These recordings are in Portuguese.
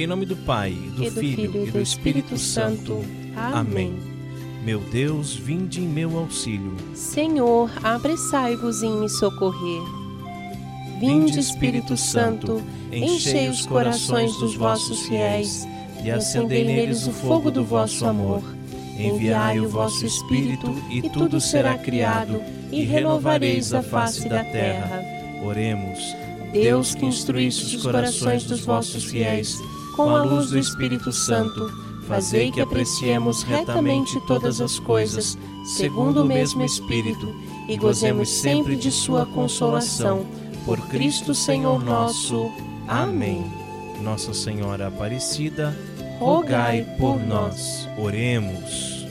Em nome do Pai, do, e do Filho, e do Espírito Santo. Amém. Meu Deus, vinde em meu auxílio. Senhor, apressai-vos em me socorrer. Vinde, Espírito Santo, enchei os corações dos vossos fiéis e acendei neles o fogo do vosso amor. Enviai o vosso Espírito, e tudo será criado, e renovareis a face da terra. Oremos. Deus que instruísse os corações dos vossos fiéis com a luz do Espírito Santo, fazei que apreciemos retamente todas as coisas, segundo o mesmo Espírito, e gozemos sempre de Sua consolação. Por Cristo Senhor nosso. Amém. Nossa Senhora Aparecida, Rogai por nós. Oremos.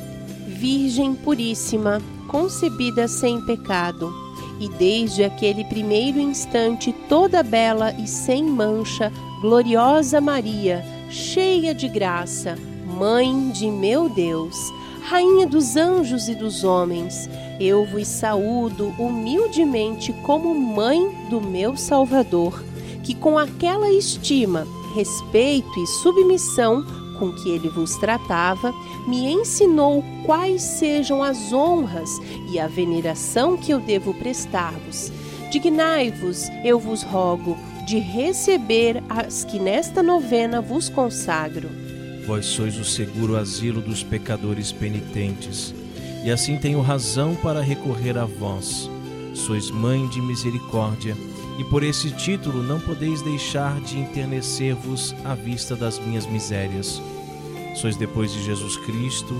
Virgem Puríssima, concebida sem pecado, e desde aquele primeiro instante toda bela e sem mancha, gloriosa Maria, cheia de graça, Mãe de meu Deus, Rainha dos anjos e dos homens, eu vos saúdo humildemente como mãe do meu Salvador, que com aquela estima, respeito e submissão com que ele vos tratava, me ensinou quais sejam as honras e a veneração que eu devo prestar-vos. Dignai-vos, eu vos rogo, de receber as que nesta novena vos consagro. Vós sois o seguro asilo dos pecadores penitentes, e assim tenho razão para recorrer a vós. Sois mãe de misericórdia, e por esse título não podeis deixar de enternecer-vos à vista das minhas misérias. Sois depois de Jesus Cristo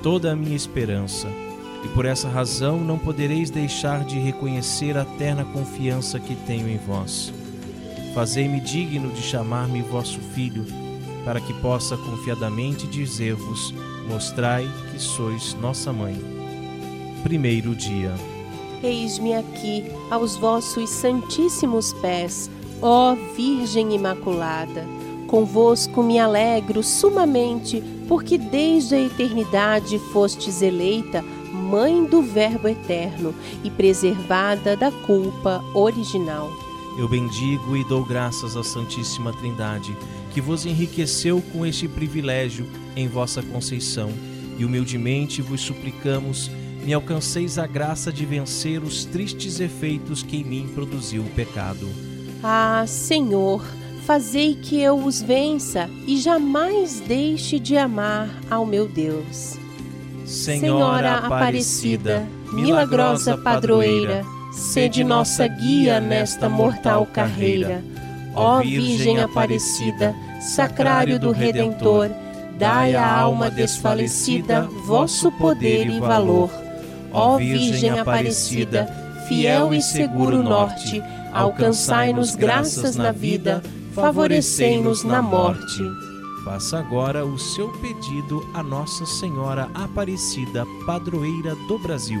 toda a minha esperança, e por essa razão não podereis deixar de reconhecer a terna confiança que tenho em vós. Fazei-me digno de chamar-me vosso filho, para que possa confiadamente dizer-vos: Mostrai que sois nossa mãe. Primeiro dia. Eis-me aqui aos vossos santíssimos pés, ó Virgem Imaculada. Convosco me alegro sumamente, porque desde a eternidade fostes eleita Mãe do Verbo Eterno e preservada da culpa original. Eu bendigo e dou graças à Santíssima Trindade, que vos enriqueceu com este privilégio em vossa conceição, e humildemente vos suplicamos, me alcanceis a graça de vencer os tristes efeitos que em mim produziu o pecado. Ah, Senhor, fazei que eu os vença e jamais deixe de amar ao meu Deus. Senhora Aparecida, milagrosa padroeira, sede nossa guia nesta mortal carreira. Ó Virgem Aparecida, sacrário do Redentor, dai à alma desfalecida vosso poder e valor. Ó Virgem Aparecida, fiel e seguro norte, alcançai-nos graças na vida, favorecei-nos na morte. Faça agora o seu pedido a Nossa Senhora Aparecida, padroeira do Brasil.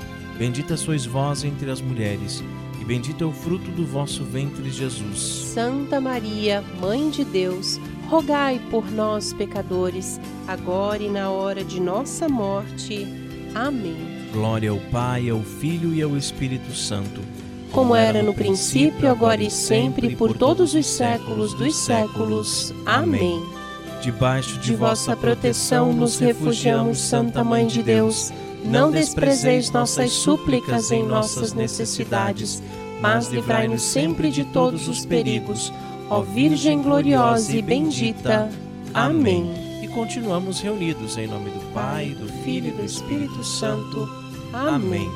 Bendita sois vós entre as mulheres, e bendito é o fruto do vosso ventre, Jesus. Santa Maria, Mãe de Deus, rogai por nós, pecadores, agora e na hora de nossa morte. Amém. Glória ao Pai, ao Filho e ao Espírito Santo. Como era no princípio, agora e sempre, por todos os séculos dos séculos. Amém. Debaixo de vossa proteção nos refugiamos, Santa Mãe de Deus. Não desprezeis nossas súplicas em nossas necessidades, mas livrai-nos sempre de todos os perigos. Ó Virgem gloriosa e bendita. Amém. E continuamos reunidos em nome do Pai, do Filho e do Espírito Santo. Amém.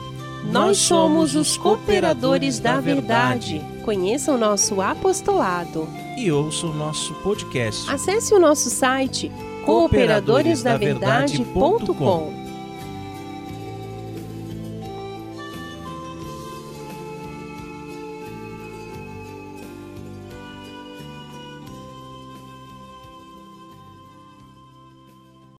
Nós somos os cooperadores da verdade. Conheça o nosso apostolado. E ouça o nosso podcast. Acesse o nosso site cooperadoresdaverdade.com